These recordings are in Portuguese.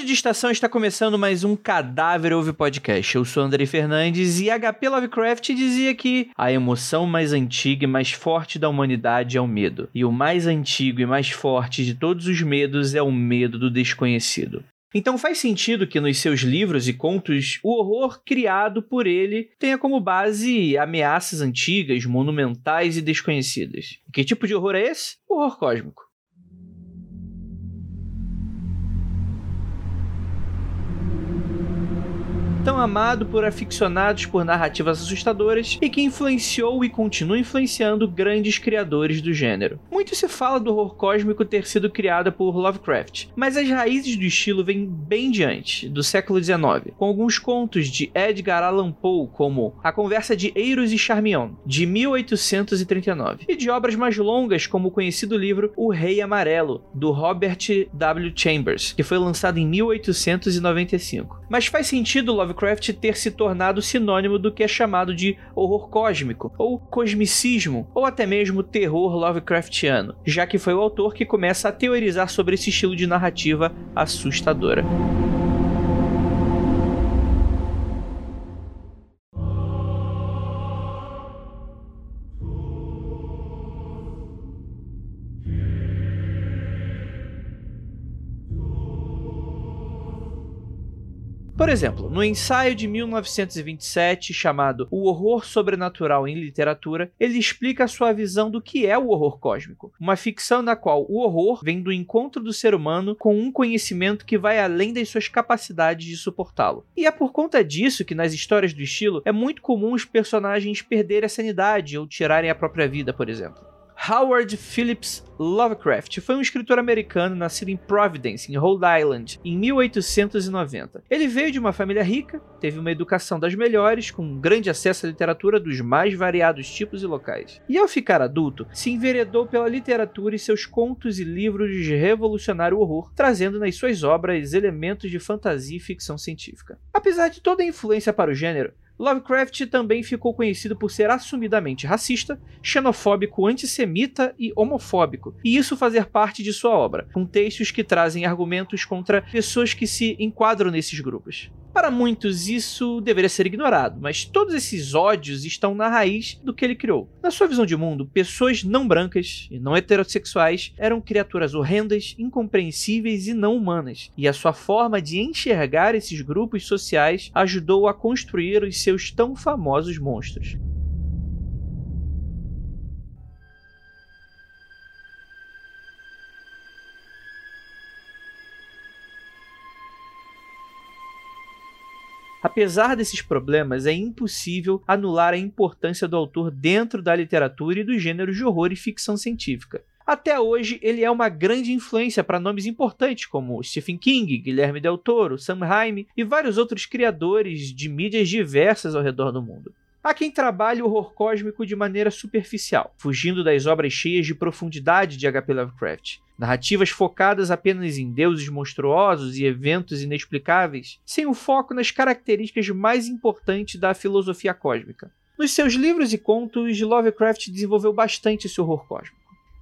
Áudio de estação está começando mais um Cadáver Ouve Podcast. Eu sou André Fernandes e HP Lovecraft dizia que a emoção mais antiga e mais forte da humanidade é o medo. E o mais antigo e mais forte de todos os medos é o medo do desconhecido. Então faz sentido que nos seus livros e contos o horror criado por ele tenha como base ameaças antigas, monumentais e desconhecidas. E que tipo de horror é esse? Horror cósmico. Tão amado por aficionados por narrativas assustadoras e que influenciou e continua influenciando grandes criadores do gênero. Muito se fala do horror cósmico ter sido criado por Lovecraft, mas as raízes do estilo vêm bem diante, do século XIX, com alguns contos de Edgar Allan Poe, como A Conversa de Eros e Charmion, de 1839, e de obras mais longas, como o conhecido livro O Rei Amarelo, do Robert W. Chambers, que foi lançado em 1895. Mas faz sentido Lovecraft Lovecraft ter se tornado sinônimo do que é chamado de horror cósmico, ou cosmicismo, ou até mesmo terror Lovecraftiano, já que foi o autor que começa a teorizar sobre esse estilo de narrativa assustadora. Por exemplo, no ensaio de 1927 chamado O Horror Sobrenatural em Literatura, ele explica a sua visão do que é o horror cósmico, uma ficção na qual o horror vem do encontro do ser humano com um conhecimento que vai além das suas capacidades de suportá-lo. E é por conta disso que nas histórias do estilo é muito comum os personagens perderem a sanidade ou tirarem a própria vida, por exemplo. Howard Phillips Lovecraft foi um escritor americano nascido em Providence, em Rhode Island, em 1890. Ele veio de uma família rica, teve uma educação das melhores, com grande acesso à literatura dos mais variados tipos e locais. E ao ficar adulto, se enveredou pela literatura e seus contos e livros de revolucionário horror, trazendo nas suas obras elementos de fantasia e ficção científica. Apesar de toda a influência para o gênero, Lovecraft também ficou conhecido por ser assumidamente racista, xenofóbico, antissemita e homofóbico, e isso fazer parte de sua obra, com textos que trazem argumentos contra pessoas que se enquadram nesses grupos. Para muitos, isso deveria ser ignorado, mas todos esses ódios estão na raiz do que ele criou. Na sua visão de mundo, pessoas não brancas e não heterossexuais eram criaturas horrendas, incompreensíveis e não humanas, e a sua forma de enxergar esses grupos sociais ajudou a construir os seus tão famosos monstros. Apesar desses problemas, é impossível anular a importância do autor dentro da literatura e dos gêneros de horror e ficção científica. Até hoje, ele é uma grande influência para nomes importantes como Stephen King, Guilherme Del Toro, Sam Raimi e vários outros criadores de mídias diversas ao redor do mundo. Há quem trabalhe o horror cósmico de maneira superficial, fugindo das obras cheias de profundidade de H.P. Lovecraft. Narrativas focadas apenas em deuses monstruosos e eventos inexplicáveis, sem o foco nas características mais importantes da filosofia cósmica. Nos seus livros e contos, Lovecraft desenvolveu bastante esse horror cósmico.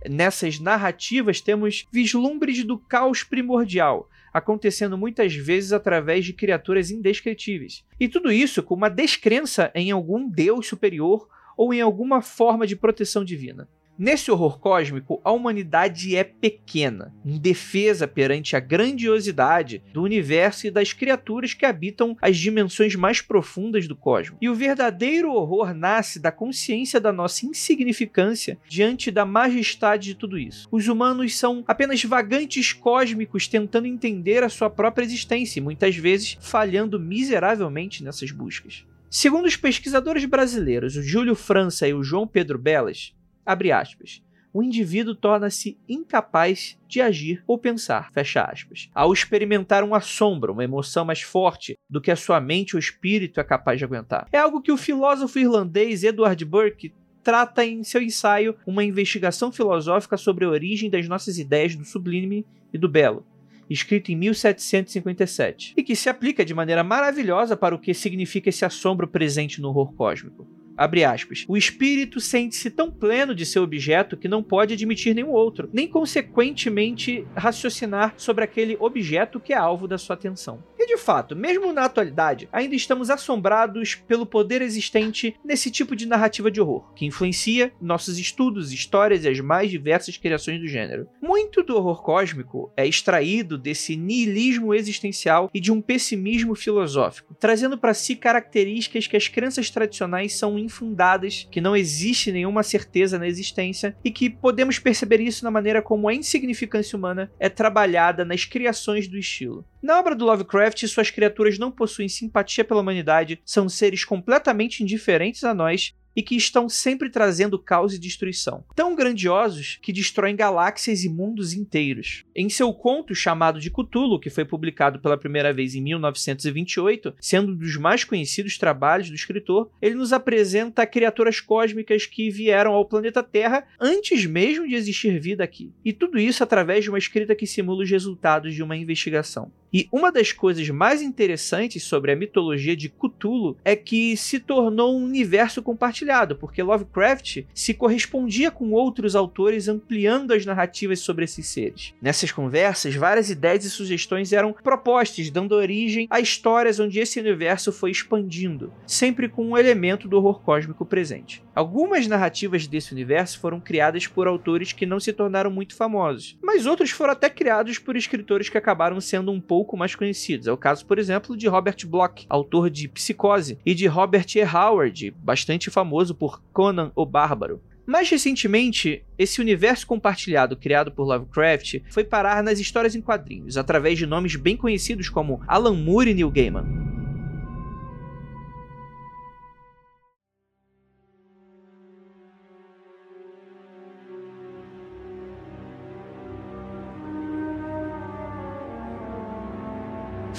Nessas narrativas temos vislumbres do caos primordial, acontecendo muitas vezes através de criaturas indescritíveis. E tudo isso com uma descrença em algum deus superior ou em alguma forma de proteção divina. Nesse horror cósmico, a humanidade é pequena, indefesa perante a grandiosidade do universo e das criaturas que habitam as dimensões mais profundas do cosmos. E o verdadeiro horror nasce da consciência da nossa insignificância diante da majestade de tudo isso. Os humanos são apenas vagantes cósmicos tentando entender a sua própria existência e muitas vezes falhando miseravelmente nessas buscas. Segundo os pesquisadores brasileiros, o Júlio França e o João Pedro Belas, abre aspas, o indivíduo torna-se incapaz de agir ou pensar, fecha aspas, ao experimentar um assombro, uma emoção mais forte do que a sua mente ou espírito é capaz de aguentar. É algo que o filósofo irlandês Edward Burke trata em seu ensaio Uma investigação filosófica sobre a origem das nossas ideias do sublime e do belo, escrito em 1757, e que se aplica de maneira maravilhosa para o que significa esse assombro presente no horror cósmico. Abre aspas, o espírito sente-se tão pleno de seu objeto que não pode admitir nenhum outro, nem consequentemente raciocinar sobre aquele objeto que é alvo da sua atenção. De fato, mesmo na atualidade, ainda estamos assombrados pelo poder existente nesse tipo de narrativa de horror, que influencia nossos estudos, histórias e as mais diversas criações do gênero. Muito do horror cósmico é extraído desse niilismo existencial e de um pessimismo filosófico, trazendo para si características que as crenças tradicionais são infundadas, que não existe nenhuma certeza na existência e que podemos perceber isso na maneira como a insignificância humana é trabalhada nas criações do estilo. Na obra do Lovecraft, suas criaturas não possuem simpatia pela humanidade, são seres completamente indiferentes a nós e que estão sempre trazendo caos e destruição, tão grandiosos que destroem galáxias e mundos inteiros. Em seu conto chamado de Cthulhu, que foi publicado pela primeira vez em 1928, sendo um dos mais conhecidos trabalhos do escritor, ele nos apresenta criaturas cósmicas que vieram ao planeta Terra antes mesmo de existir vida aqui. E tudo isso através de uma escrita que simula os resultados de uma investigação. E uma das coisas mais interessantes sobre a mitologia de Cthulhu é que se tornou um universo compartilhado, porque Lovecraft se correspondia com outros autores ampliando as narrativas sobre esses seres. Nessas conversas, várias ideias e sugestões eram propostas, dando origem a histórias onde esse universo foi expandindo, sempre com um elemento do horror cósmico presente. Algumas narrativas desse universo foram criadas por autores que não se tornaram muito famosos, mas outros foram até criados por escritores que acabaram sendo um pouco pouco mais conhecidos. É o caso, por exemplo, de Robert Bloch, autor de Psicose, e de Robert E. Howard, bastante famoso por Conan o Bárbaro. Mais recentemente, esse universo compartilhado criado por Lovecraft foi parar nas histórias em quadrinhos, através de nomes bem conhecidos como Alan Moore e Neil Gaiman.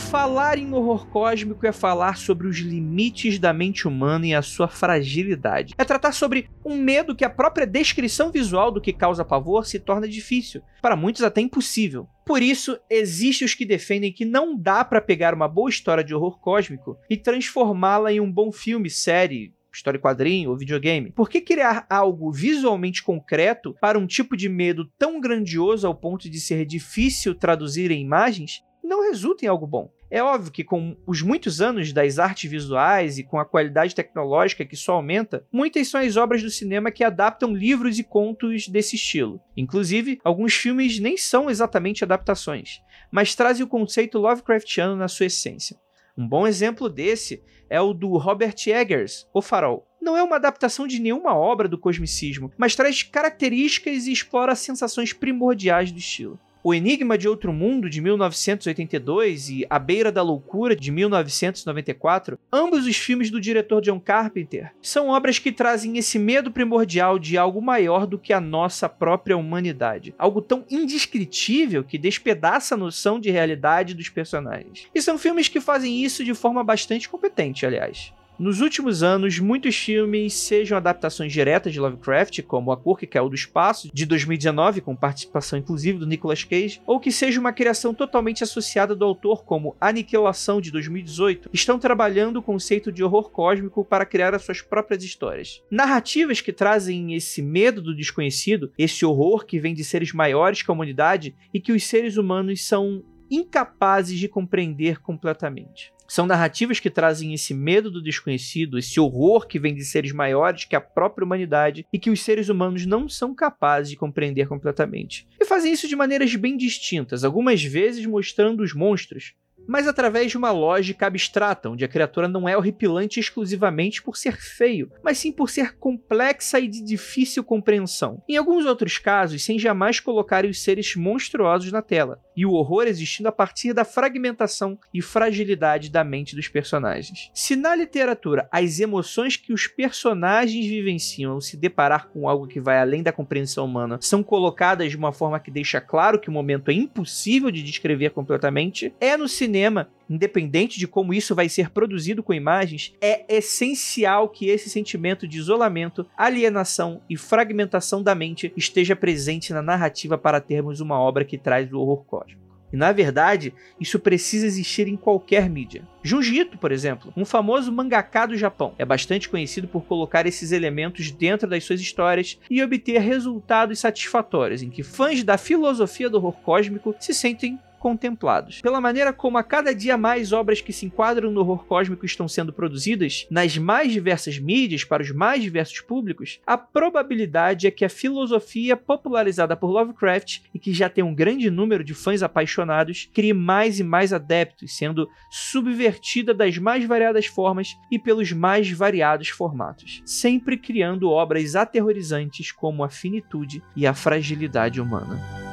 Falar em horror cósmico é falar sobre os limites da mente humana e a sua fragilidade. É tratar sobre um medo que a própria descrição visual do que causa pavor se torna difícil, para muitos até impossível. Por isso, existem os que defendem que não dá para pegar uma boa história de horror cósmico e transformá-la em um bom filme, série, história quadrinho ou videogame. Por que criar algo visualmente concreto para um tipo de medo tão grandioso ao ponto de ser difícil traduzir em imagens não resulta em algo bom? É óbvio que com os muitos anos das artes visuais e com a qualidade tecnológica que só aumenta, muitas são as obras do cinema que adaptam livros e contos desse estilo. Inclusive, alguns filmes nem são exatamente adaptações, mas trazem o conceito Lovecraftiano na sua essência. Um bom exemplo desse é o do Robert Eggers, O Farol. Não é uma adaptação de nenhuma obra do cosmicismo, mas traz características e explora sensações primordiais do estilo. O Enigma de Outro Mundo, de 1982, e A Beira da Loucura, de 1994, ambos os filmes do diretor John Carpenter, são obras que trazem esse medo primordial de algo maior do que a nossa própria humanidade. Algo tão indescritível que despedaça a noção de realidade dos personagens. E são filmes que fazem isso de forma bastante competente, aliás. Nos últimos anos, muitos filmes, sejam adaptações diretas de Lovecraft, como A Cor que Caiu do Espaço, de 2019, com participação inclusive do Nicolas Cage, ou que seja uma criação totalmente associada do autor, como Aniquilação, de 2018, estão trabalhando o conceito de horror cósmico para criar as suas próprias histórias. Narrativas que trazem esse medo do desconhecido, esse horror que vem de seres maiores que a humanidade e que os seres humanos são incapazes de compreender completamente. São narrativas que trazem esse medo do desconhecido, esse horror que vem de seres maiores que a própria humanidade e que os seres humanos não são capazes de compreender completamente. E fazem isso de maneiras bem distintas, algumas vezes mostrando os monstros, mas através de uma lógica abstrata, onde a criatura não é horripilante exclusivamente por ser feio, mas sim por ser complexa e de difícil compreensão. Em alguns outros casos, sem jamais colocarem os seres monstruosos na tela, e o horror existindo a partir da fragmentação e fragilidade da mente dos personagens. Se na literatura as emoções que os personagens vivenciam ao se deparar com algo que vai além da compreensão humana são colocadas de uma forma que deixa claro que o momento é impossível de descrever completamente, é no cinema independente de como isso vai ser produzido com imagens, é essencial que esse sentimento de isolamento, alienação e fragmentação da mente esteja presente na narrativa para termos uma obra que traz o horror cósmico. E na verdade, isso precisa existir em qualquer mídia. Junji Ito, por exemplo, um famoso mangaka do Japão, é bastante conhecido por colocar esses elementos dentro das suas histórias e obter resultados satisfatórios em que fãs da filosofia do horror cósmico se sentem contemplados. Pela maneira como a cada dia mais obras que se enquadram no horror cósmico estão sendo produzidas nas mais diversas mídias para os mais diversos públicos, a probabilidade é que a filosofia popularizada por Lovecraft e que já tem um grande número de fãs apaixonados crie mais e mais adeptos, sendo subvertida das mais variadas formas e pelos mais variados formatos, sempre criando obras aterrorizantes como a finitude e a fragilidade humana.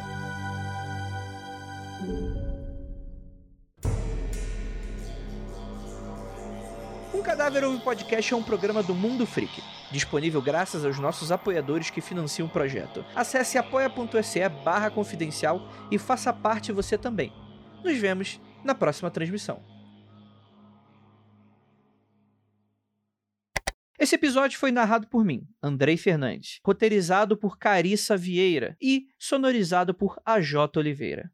Cadáver Ouve Podcast é um programa do Mundo Freak, disponível graças aos nossos apoiadores que financiam o projeto. Acesse apoia.se barra confidencial e faça parte você também. Nos vemos na próxima transmissão. Esse episódio foi narrado por mim, Andrei Fernandes, roteirizado por Carissa Vieira e sonorizado por AJ Oliveira.